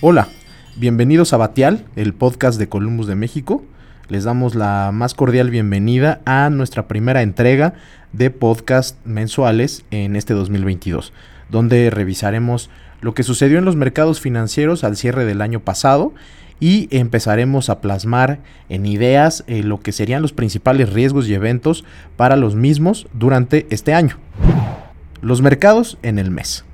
Hola, bienvenidos a Batial, el podcast de Columbus de México. Les damos la más cordial bienvenida a nuestra primera entrega de podcast mensuales en este 2022, donde revisaremos lo que sucedió en los mercados financieros al cierre del año pasado y empezaremos a plasmar en ideas eh, lo que serían los principales riesgos y eventos para los mismos durante este año. Los mercados en el mes.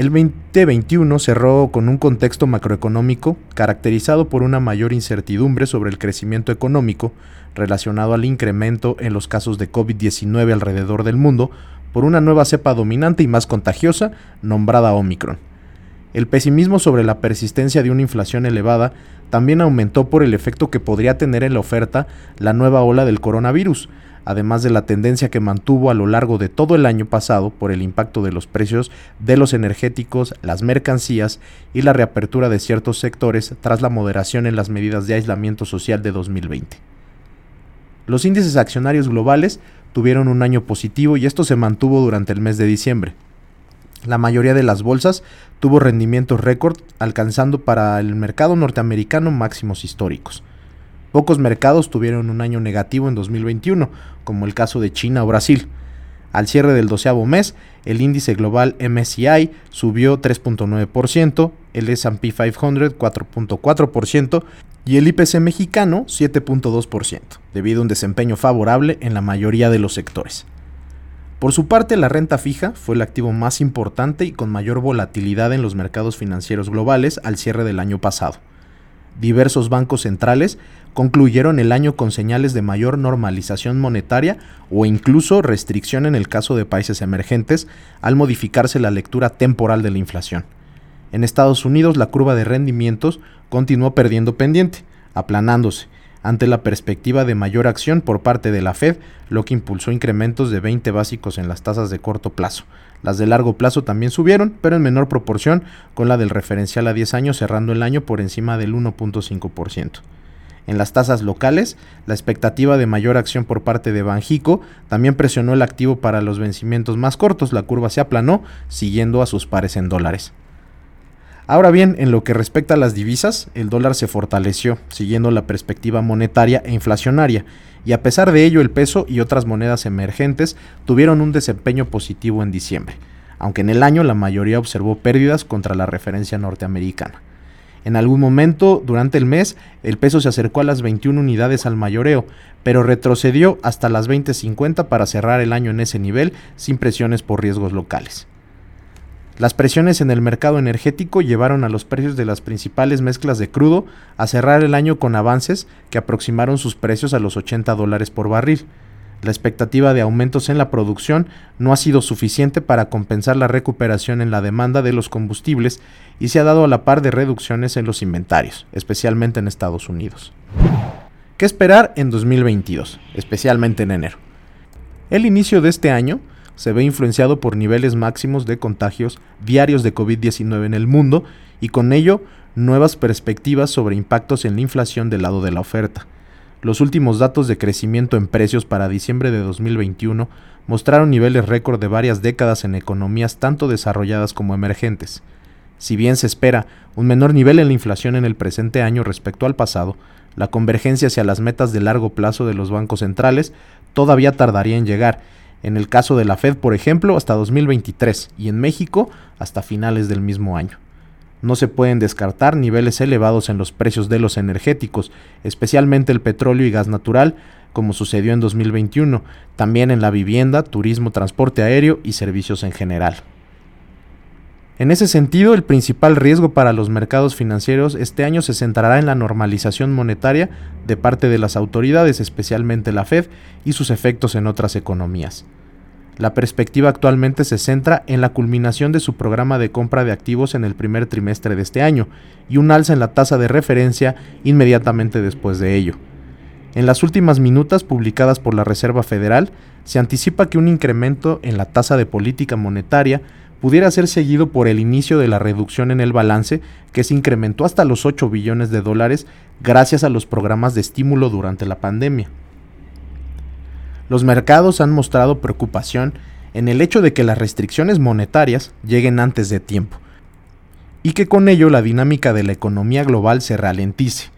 El 2021 cerró con un contexto macroeconómico caracterizado por una mayor incertidumbre sobre el crecimiento económico relacionado al incremento en los casos de COVID-19 alrededor del mundo por una nueva cepa dominante y más contagiosa nombrada Omicron. El pesimismo sobre la persistencia de una inflación elevada también aumentó por el efecto que podría tener en la oferta la nueva ola del coronavirus, además de la tendencia que mantuvo a lo largo de todo el año pasado por el impacto de los precios de los energéticos, las mercancías y la reapertura de ciertos sectores tras la moderación en las medidas de aislamiento social de 2020. Los índices accionarios globales tuvieron un año positivo y esto se mantuvo durante el mes de diciembre. La mayoría de las bolsas tuvo rendimientos récord, alcanzando para el mercado norteamericano máximos históricos. Pocos mercados tuvieron un año negativo en 2021, como el caso de China o Brasil. Al cierre del doceavo mes, el índice global MSCI subió 3.9%, el S&P 500 4.4% y el IPC mexicano 7.2%, debido a un desempeño favorable en la mayoría de los sectores. Por su parte, la renta fija fue el activo más importante y con mayor volatilidad en los mercados financieros globales al cierre del año pasado. Diversos bancos centrales concluyeron el año con señales de mayor normalización monetaria o incluso restricción en el caso de países emergentes al modificarse la lectura temporal de la inflación. En Estados Unidos la curva de rendimientos continuó perdiendo pendiente, aplanándose, ante la perspectiva de mayor acción por parte de la Fed, lo que impulsó incrementos de 20 básicos en las tasas de corto plazo. Las de largo plazo también subieron, pero en menor proporción, con la del referencial a 10 años cerrando el año por encima del 1.5%. En las tasas locales, la expectativa de mayor acción por parte de Banjico también presionó el activo para los vencimientos más cortos, la curva se aplanó, siguiendo a sus pares en dólares. Ahora bien, en lo que respecta a las divisas, el dólar se fortaleció, siguiendo la perspectiva monetaria e inflacionaria, y a pesar de ello el peso y otras monedas emergentes tuvieron un desempeño positivo en diciembre, aunque en el año la mayoría observó pérdidas contra la referencia norteamericana. En algún momento durante el mes el peso se acercó a las 21 unidades al mayoreo, pero retrocedió hasta las 20.50 para cerrar el año en ese nivel sin presiones por riesgos locales. Las presiones en el mercado energético llevaron a los precios de las principales mezclas de crudo a cerrar el año con avances que aproximaron sus precios a los 80 dólares por barril. La expectativa de aumentos en la producción no ha sido suficiente para compensar la recuperación en la demanda de los combustibles y se ha dado a la par de reducciones en los inventarios, especialmente en Estados Unidos. ¿Qué esperar en 2022, especialmente en enero? El inicio de este año se ve influenciado por niveles máximos de contagios diarios de COVID-19 en el mundo y con ello nuevas perspectivas sobre impactos en la inflación del lado de la oferta. Los últimos datos de crecimiento en precios para diciembre de 2021 mostraron niveles récord de varias décadas en economías tanto desarrolladas como emergentes. Si bien se espera un menor nivel en la inflación en el presente año respecto al pasado, la convergencia hacia las metas de largo plazo de los bancos centrales todavía tardaría en llegar en el caso de la Fed, por ejemplo, hasta 2023 y en México hasta finales del mismo año. No se pueden descartar niveles elevados en los precios de los energéticos, especialmente el petróleo y gas natural, como sucedió en 2021, también en la vivienda, turismo, transporte aéreo y servicios en general. En ese sentido, el principal riesgo para los mercados financieros este año se centrará en la normalización monetaria de parte de las autoridades, especialmente la Fed, y sus efectos en otras economías. La perspectiva actualmente se centra en la culminación de su programa de compra de activos en el primer trimestre de este año y un alza en la tasa de referencia inmediatamente después de ello. En las últimas minutas publicadas por la Reserva Federal, se anticipa que un incremento en la tasa de política monetaria pudiera ser seguido por el inicio de la reducción en el balance, que se incrementó hasta los 8 billones de dólares gracias a los programas de estímulo durante la pandemia. Los mercados han mostrado preocupación en el hecho de que las restricciones monetarias lleguen antes de tiempo, y que con ello la dinámica de la economía global se ralentice.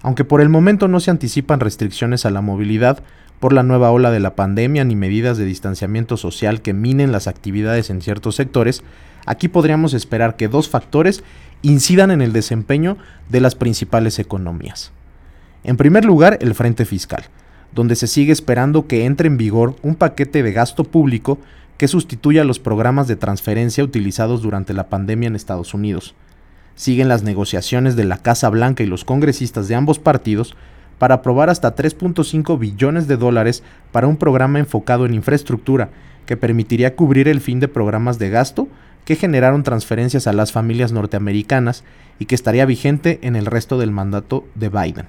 Aunque por el momento no se anticipan restricciones a la movilidad por la nueva ola de la pandemia ni medidas de distanciamiento social que minen las actividades en ciertos sectores, aquí podríamos esperar que dos factores incidan en el desempeño de las principales economías. En primer lugar, el frente fiscal, donde se sigue esperando que entre en vigor un paquete de gasto público que sustituya los programas de transferencia utilizados durante la pandemia en Estados Unidos. Siguen las negociaciones de la Casa Blanca y los congresistas de ambos partidos para aprobar hasta 3.5 billones de dólares para un programa enfocado en infraestructura que permitiría cubrir el fin de programas de gasto que generaron transferencias a las familias norteamericanas y que estaría vigente en el resto del mandato de Biden.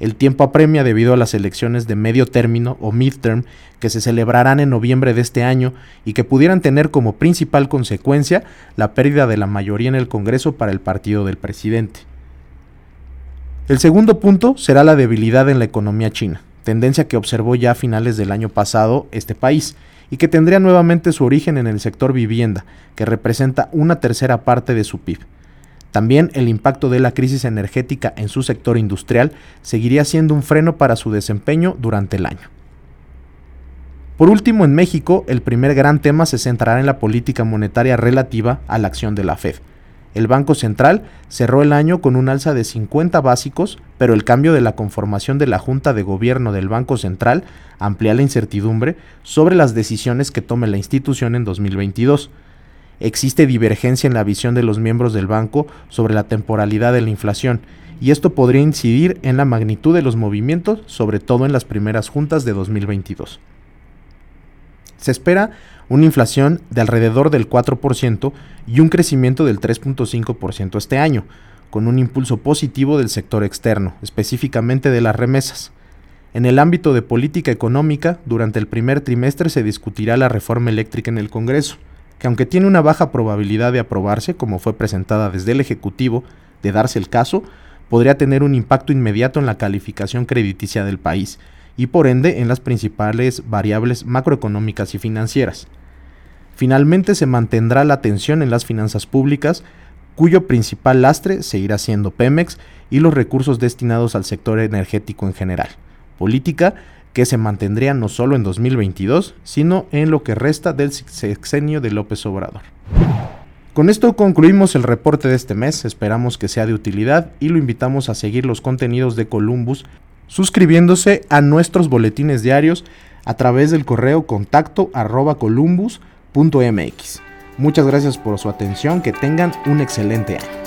El tiempo apremia debido a las elecciones de medio término o midterm que se celebrarán en noviembre de este año y que pudieran tener como principal consecuencia la pérdida de la mayoría en el Congreso para el partido del presidente. El segundo punto será la debilidad en la economía china, tendencia que observó ya a finales del año pasado este país y que tendría nuevamente su origen en el sector vivienda, que representa una tercera parte de su PIB. También el impacto de la crisis energética en su sector industrial seguiría siendo un freno para su desempeño durante el año. Por último, en México, el primer gran tema se centrará en la política monetaria relativa a la acción de la Fed. El Banco Central cerró el año con un alza de 50 básicos, pero el cambio de la conformación de la Junta de Gobierno del Banco Central amplía la incertidumbre sobre las decisiones que tome la institución en 2022 existe divergencia en la visión de los miembros del banco sobre la temporalidad de la inflación, y esto podría incidir en la magnitud de los movimientos, sobre todo en las primeras juntas de 2022. Se espera una inflación de alrededor del 4% y un crecimiento del 3.5% este año, con un impulso positivo del sector externo, específicamente de las remesas. En el ámbito de política económica, durante el primer trimestre se discutirá la reforma eléctrica en el Congreso que aunque tiene una baja probabilidad de aprobarse, como fue presentada desde el Ejecutivo, de darse el caso, podría tener un impacto inmediato en la calificación crediticia del país y por ende en las principales variables macroeconómicas y financieras. Finalmente se mantendrá la atención en las finanzas públicas, cuyo principal lastre seguirá siendo Pemex y los recursos destinados al sector energético en general. Política que se mantendría no solo en 2022, sino en lo que resta del sexenio de López Obrador. Con esto concluimos el reporte de este mes, esperamos que sea de utilidad y lo invitamos a seguir los contenidos de Columbus suscribiéndose a nuestros boletines diarios a través del correo contacto arroba columbus.mx. Muchas gracias por su atención, que tengan un excelente año.